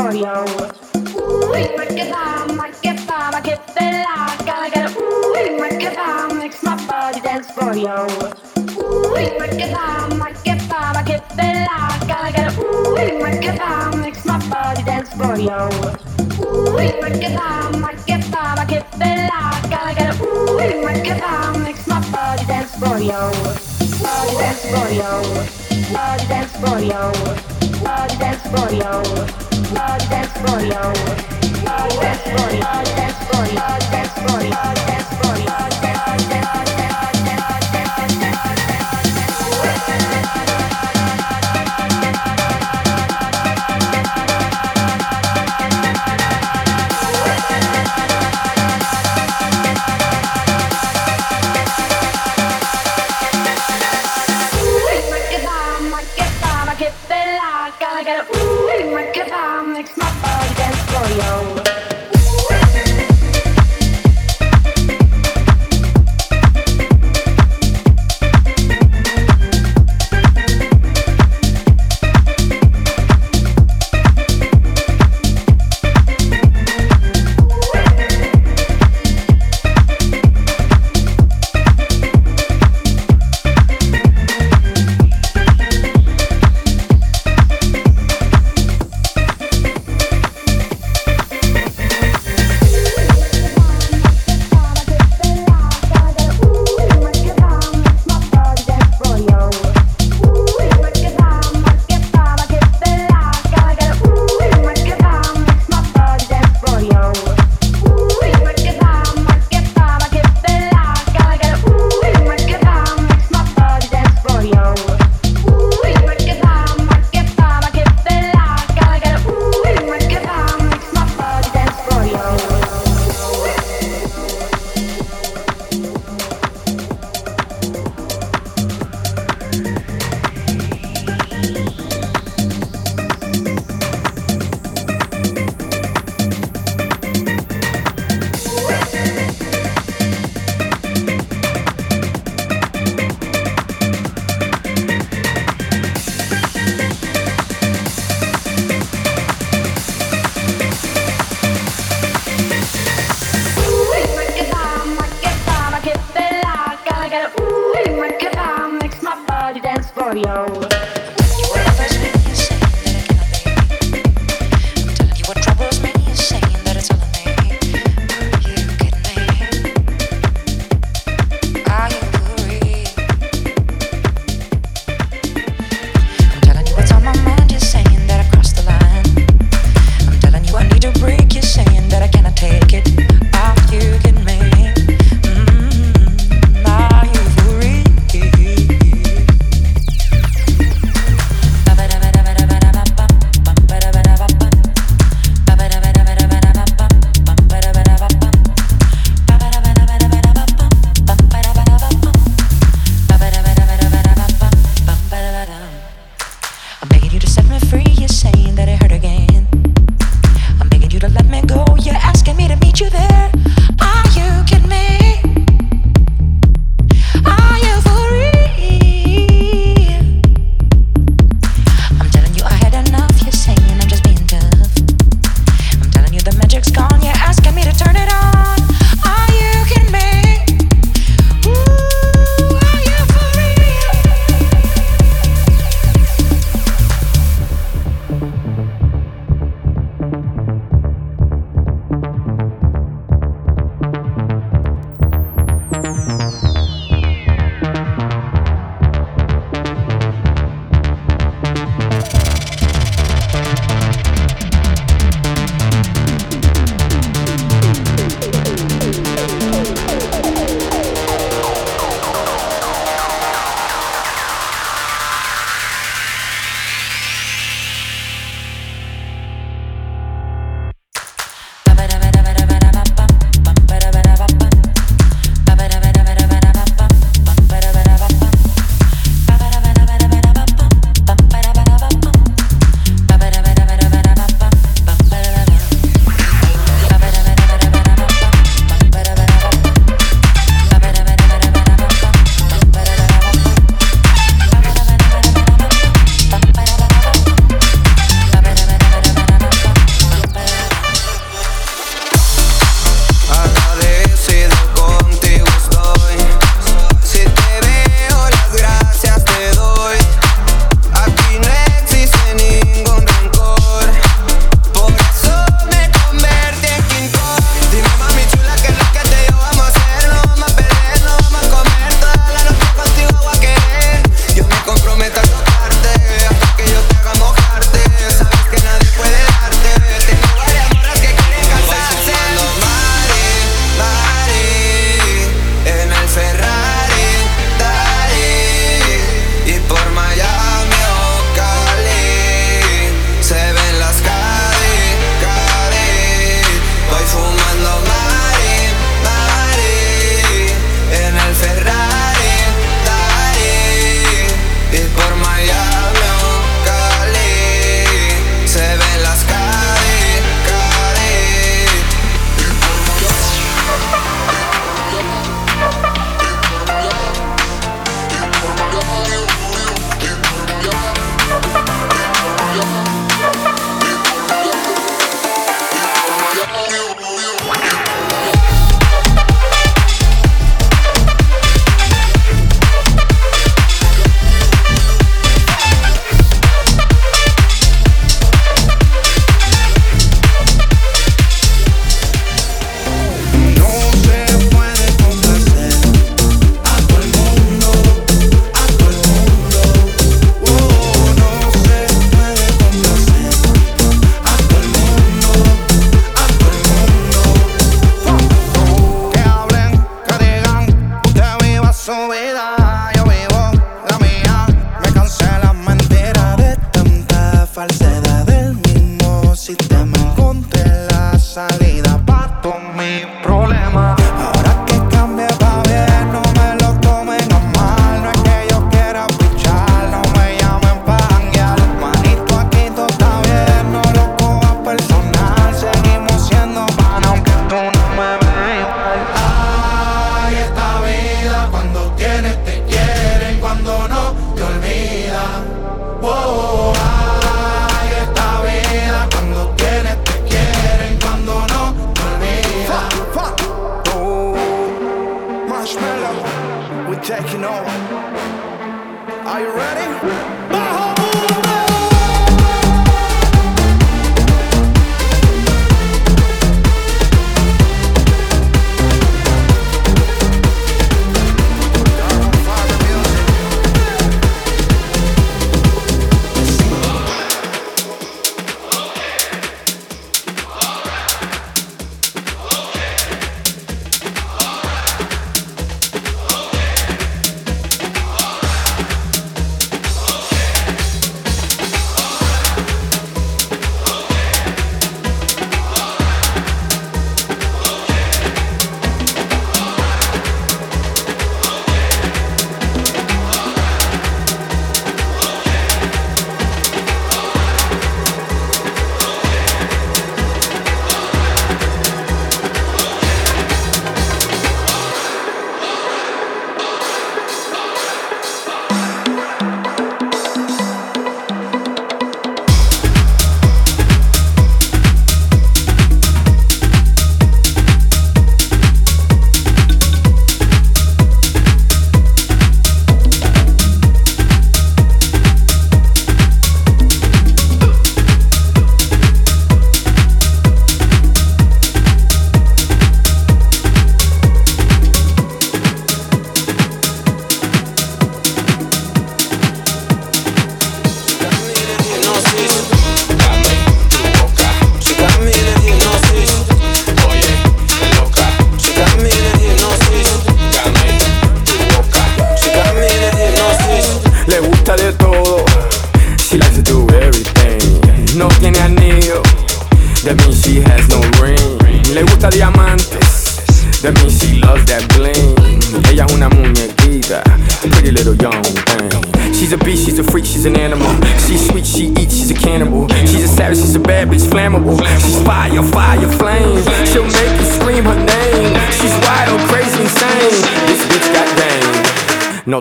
Ooh, make it bomb, make it bomb, I get the gotta get a ooh, make it bomb, makes my body dance for you. Ooh, make it bomb, make it bomb, I get the gotta get a ooh, make it bomb, makes my body dance for you. Ooh, make it bomb, make it bomb, I get the gotta get a ooh, make it bomb, makes my body dance for you. Body dance for you. Body dance for you. Body dance for you. Dance for you.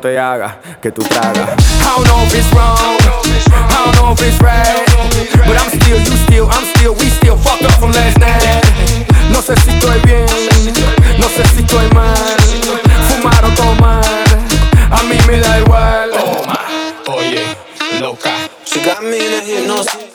Te haga que tú tragas. I don't know if it's wrong, I don't know if it's right, but I'm still, you still, I'm still, we still fucked up from last night. No sé si estoy bien, no sé si estoy mal, fumar o tomar, a mí me da igual. Toma, oye, loca, she got me in a hypnosis.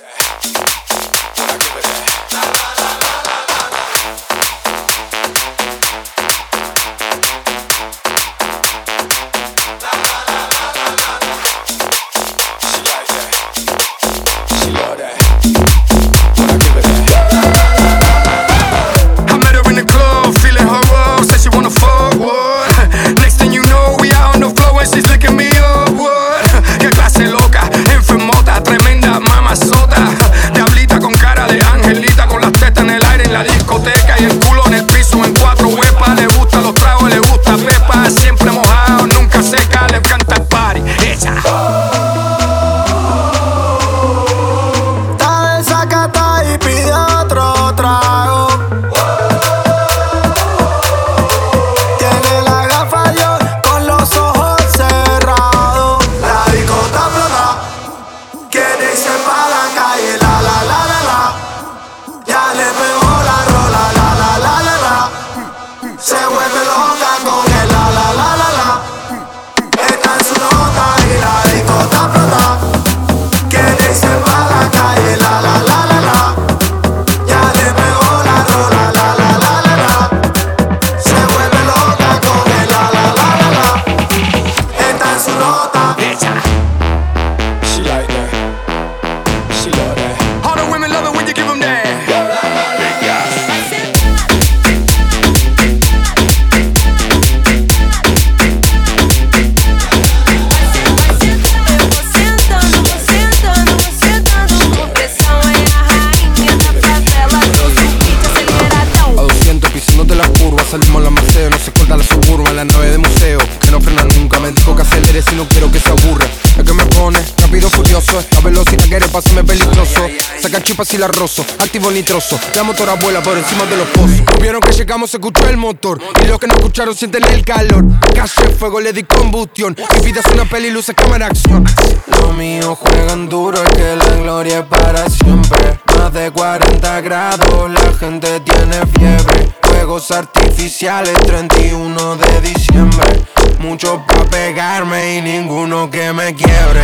Y la rozo, activo nitroso. La motora vuela por encima de los pozos. Vieron que llegamos, se escuchó el motor. Y los que no escucharon sienten el calor. Calle fuego, le di combustión. Mi vida es una peli, luces, cámara, acción. Los míos juegan duro, es que la gloria es para siempre. Más de 40 grados, la gente tiene fiebre. Fuegos artificiales, 31 de diciembre. Muchos pa' pegarme y ninguno que me quiebre.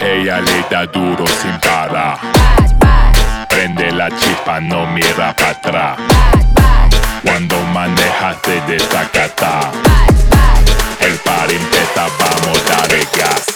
Ella le da duro sin parar. La chispa, no mira para atrás. Cuando manejas de desacata. El par empieza, vamos a dar gas.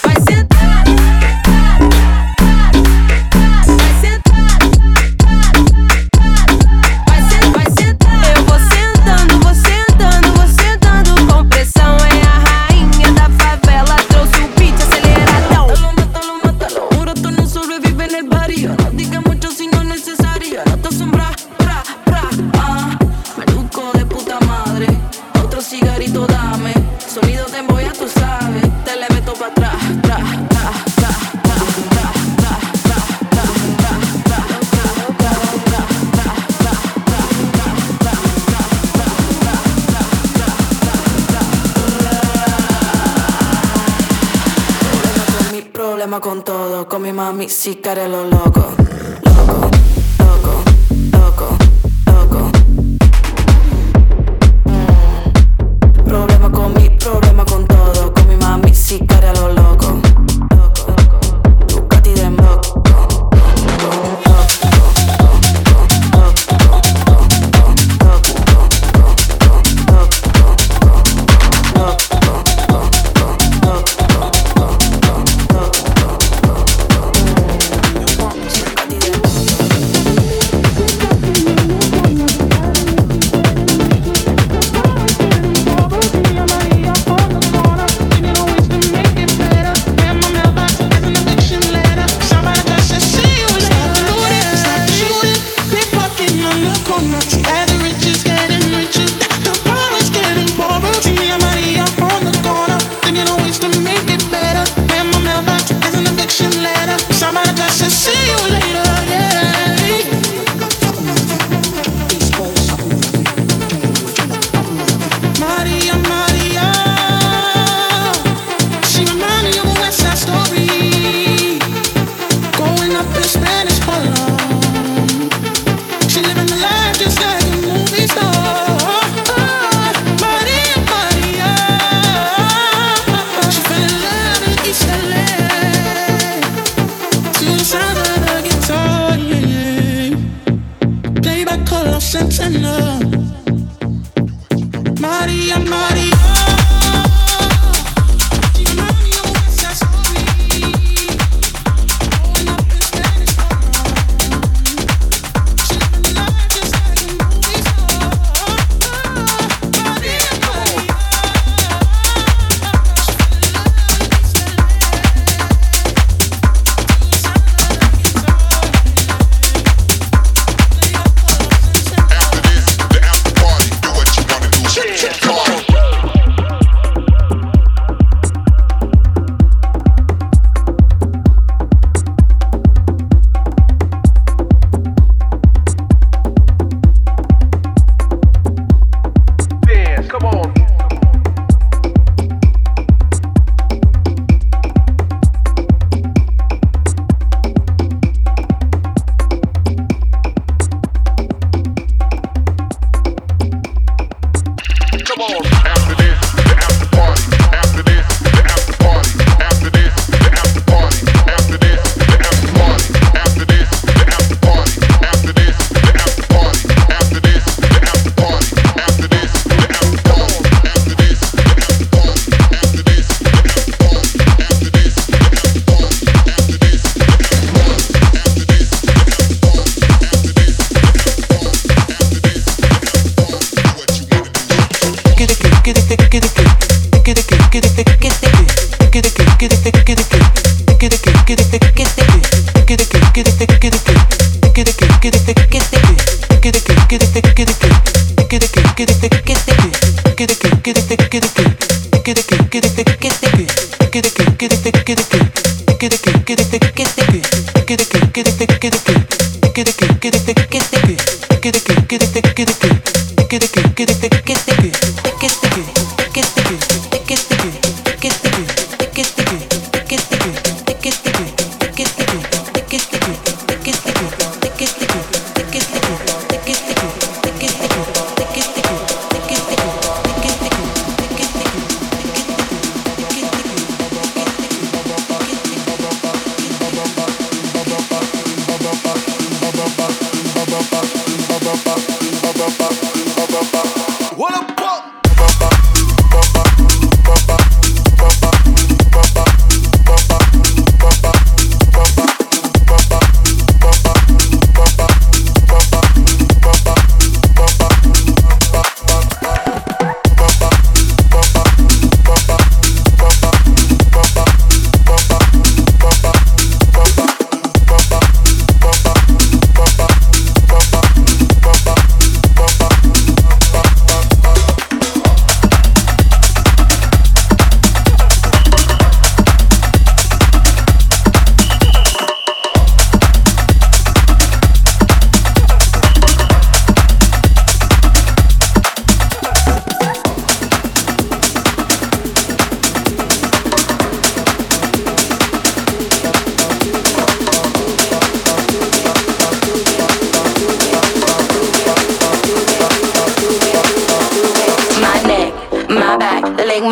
Con todo, con mi mami sí que lo loco,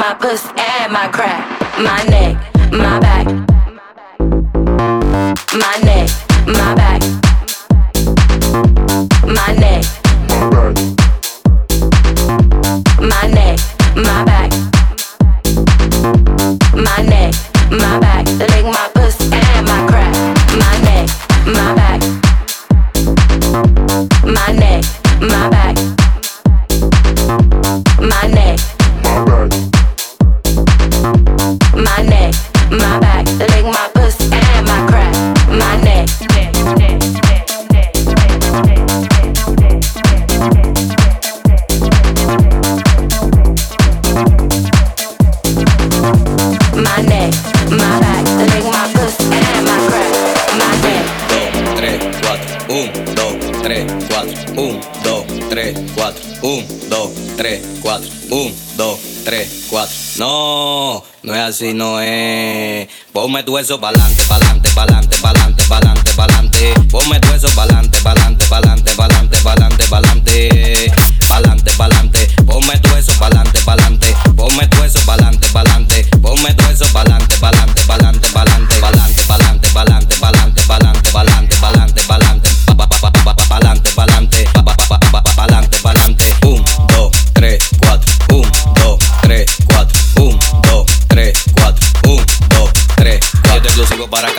my pussy and my crack, my neck, my back, my neck, my back, Ponme tu eso pa'lante, pa'lante, pa'lante, pa'lante, pa'lante, pa'lante. Ponme tu eso pa'lante, pa'lante, pa'lante, pa'lante, pa'lante, pa'lante. Pa'lante, pa'lante. Ponme tu eso pa'lante, pa'lante. Ponme tu eso pa'lante, pa'lante. Ponme tu eso pa'lante,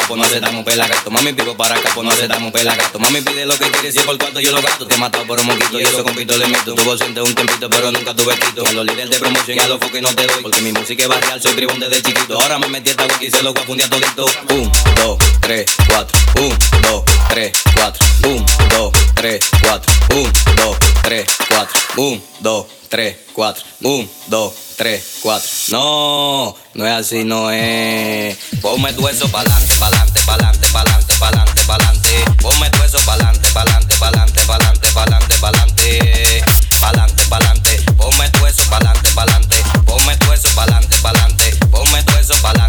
acá, pues no aceptamos pelagato. Mami, pico para acá, pues no aceptamos pelagato. Mami, pide lo que quieres, si por cuarto yo lo gasto. Te he matado por un moquito y eso compito le meto. Tuvo siente un tempito, pero nunca tuve quito. A los líderes de promoción y a los foques no te doy. Porque mi música es barrial, soy bribón desde chiquito. Ahora me metí esta wiki y se lo voy a todito. 1, 2, 3, 4, 1, 2, 3, 4, 1, 2, 3, 4, 1, 2, 3, 4, 1, 2, 3, 4, 1, 2, 3, 4. No, no es así, no es. Ponme tu eso pa'lante, pa'lante, pa'lante, pa'lante, pa'lante, pa'lante. Ponme tu eso pa'lante, pa'lante, pa'lante, pa'lante, pa'lante, pa'lante. Pa'lante, pa'lante. Ponme tu eso pa'lante, pa'lante. Ponme tu eso pa'lante, pa'lante. Ponme pa'lante,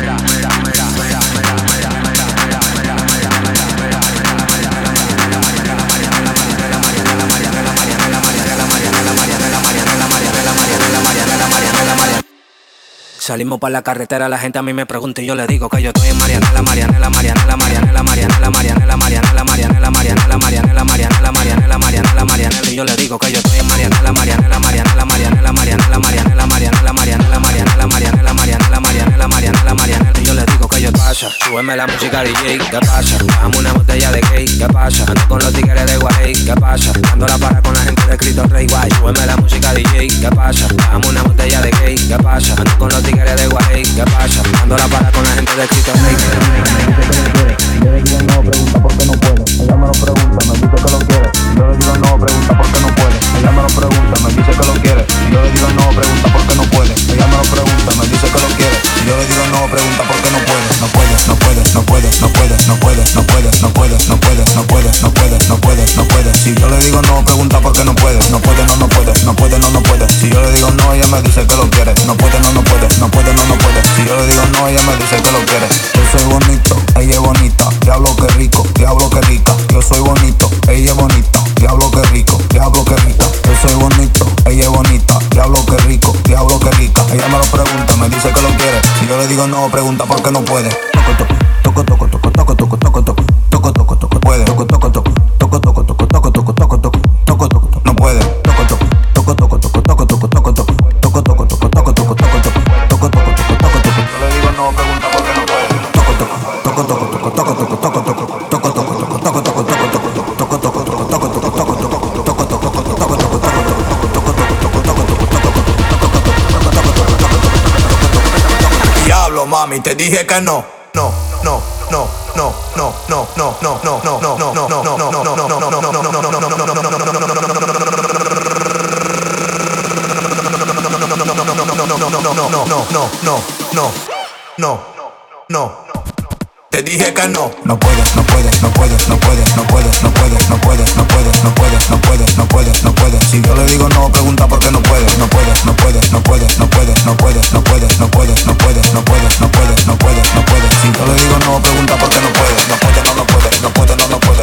Salimos para la carretera, la gente a mí me pregunta y yo le digo que yo estoy en Marianela, Marianela, Marianela, Marianela, Marianela, Marianela, Marianela, Marianela, Marianela, Marianela, Marianela, Marianela, Marianela, Marianela, y yo le digo que yo estoy en Marianela, Marianela, Marianela, Marianela, Marianela, Marianela, Marianela, Marianela, Marianela, Marianela, Marianela, Marianela, Marianela, Marianela, y yo le digo que yo pasa, súbeme la música DJ, ¿qué pasa? Dame una botella de cake, ¿qué pasa? Ando con los tigres de Guay, ¿qué pasa? Dando la para con la gente de Cristo Rey Guay, súbeme la música DJ, ¿qué pasa? Dame una botella de cake, ¿qué pasa? Ando con Dando la para con la gente de Cristo no puede. Te dije que no, no, no, no, no, no, no, Te dije que no. No puedes, no puedes, no puedes, no puedes, no puedes, no puedes, no puedes, no puedes, no puedes, no puedes, no puedes, no puedes. Si yo le digo no, pregunta por qué no puedes, no puedes, no puedes, no puedes, no puedes, no puedes, no puedes, no puedes, no puedes, no puedes, no puedes, no puedes, no puedes. Si yo le digo no, pregunta por qué no puedes, no puedes, no, no puedes, no puedes, no, no puedes.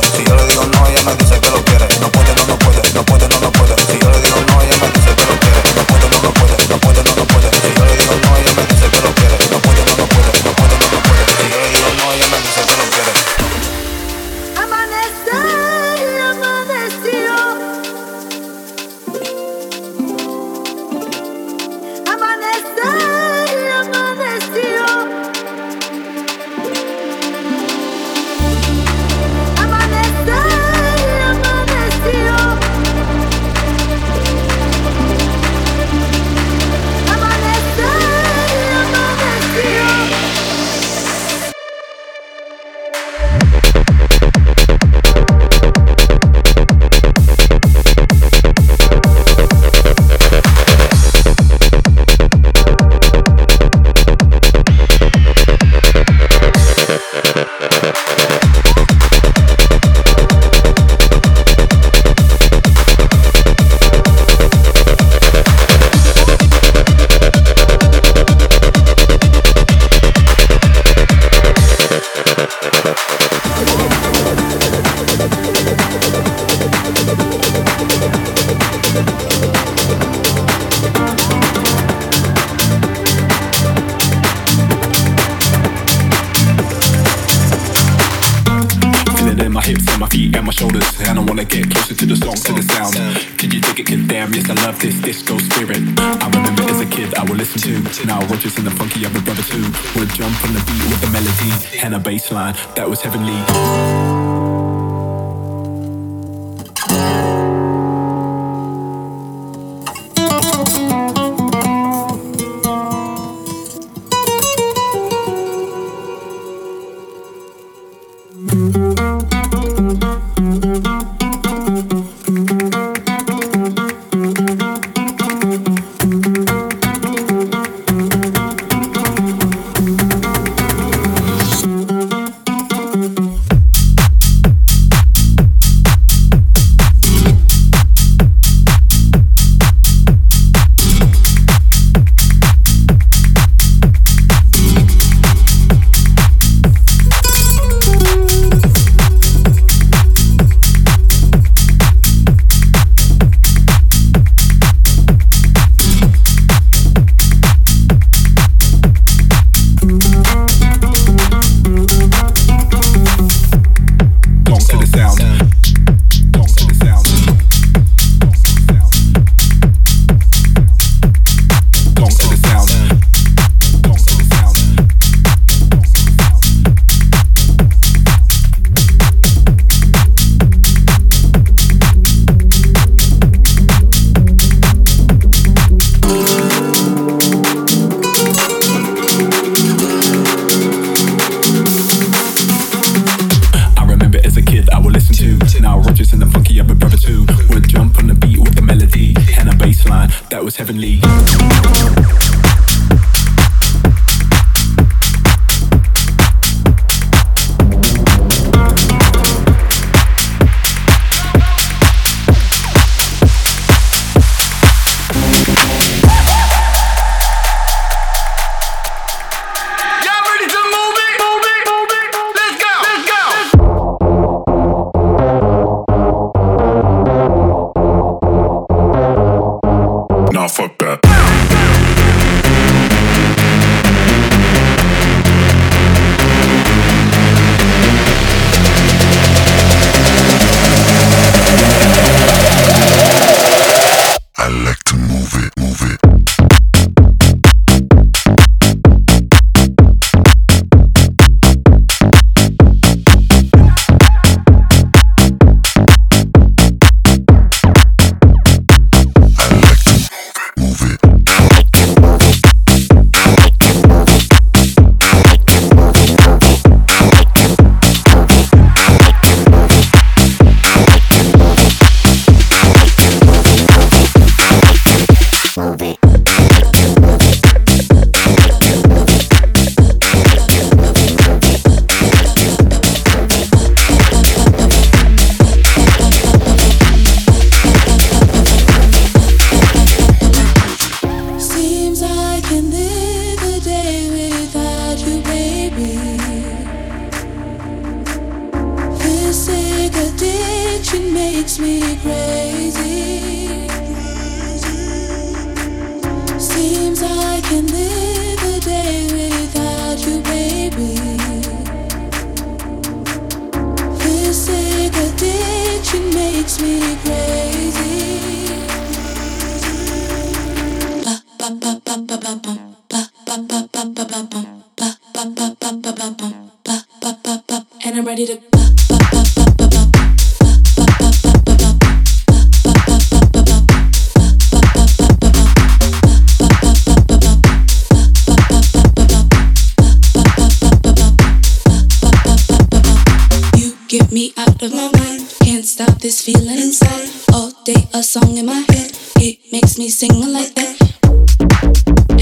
Out of my mind. Can't stop this feeling inside. All day a song in my head. It makes me sing like that.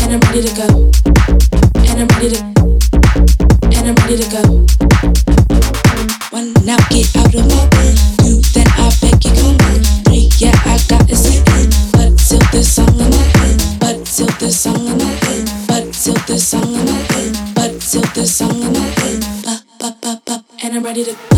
And I'm ready to go. And I'm ready to. And I'm ready to go. One now get out of my bed. Two then I beg you come in. Three yeah I got to say. But still this song in my head. But still this song in my head. But still this song in my head. But still this song in my head. Ba ba ba. And I'm ready to.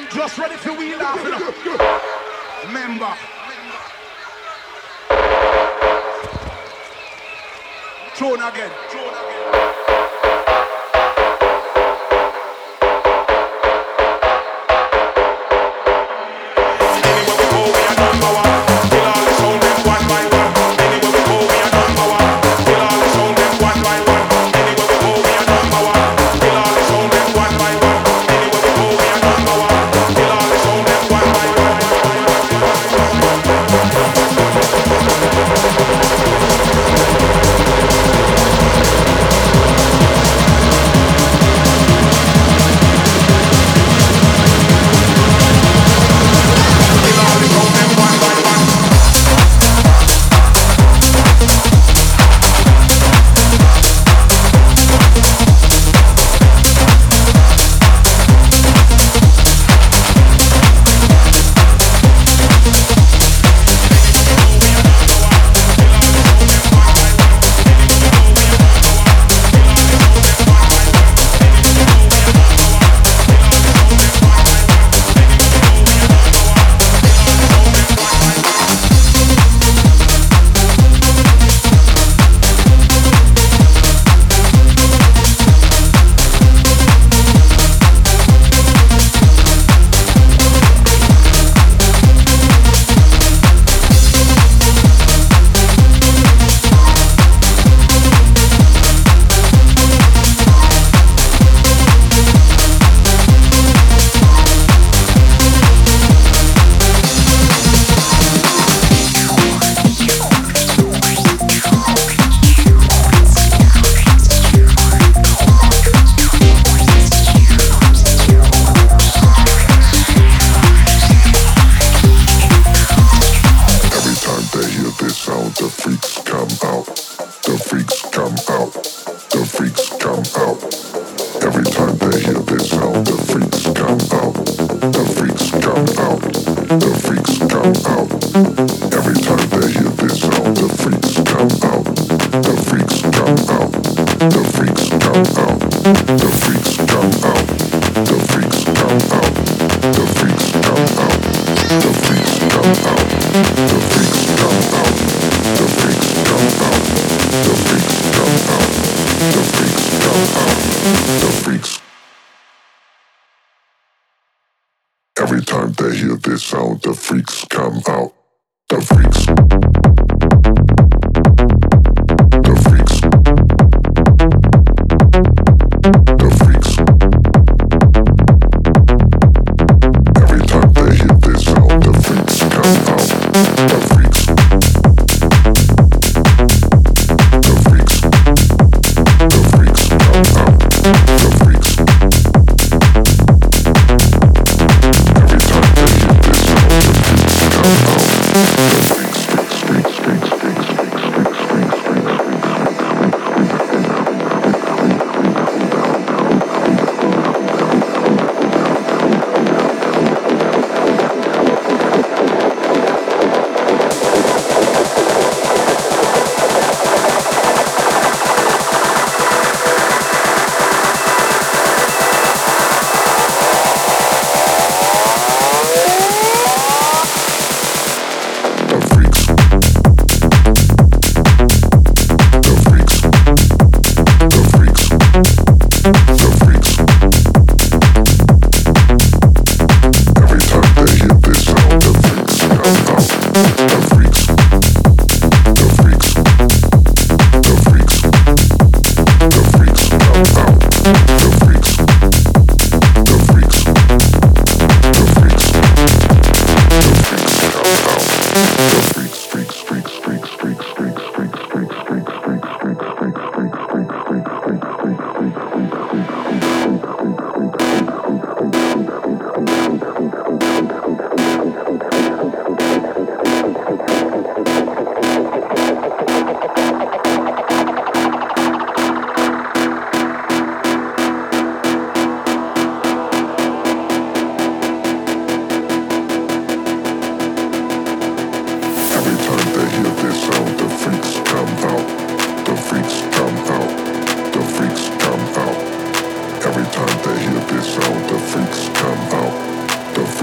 Them just ready for wheel off. You know. Remember. Throne again. Throne again. Every time they hear this sound, the freaks come out. The freaks.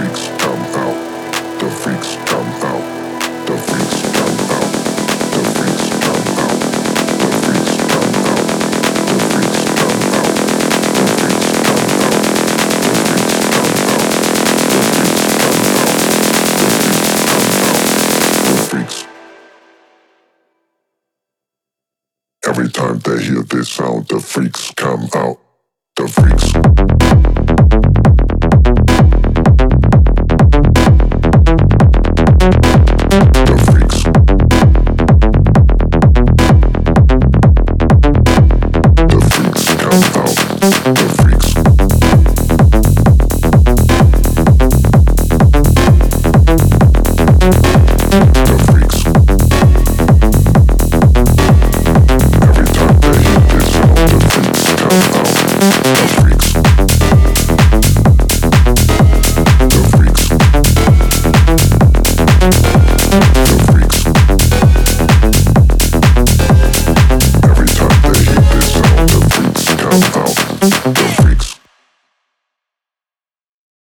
streets.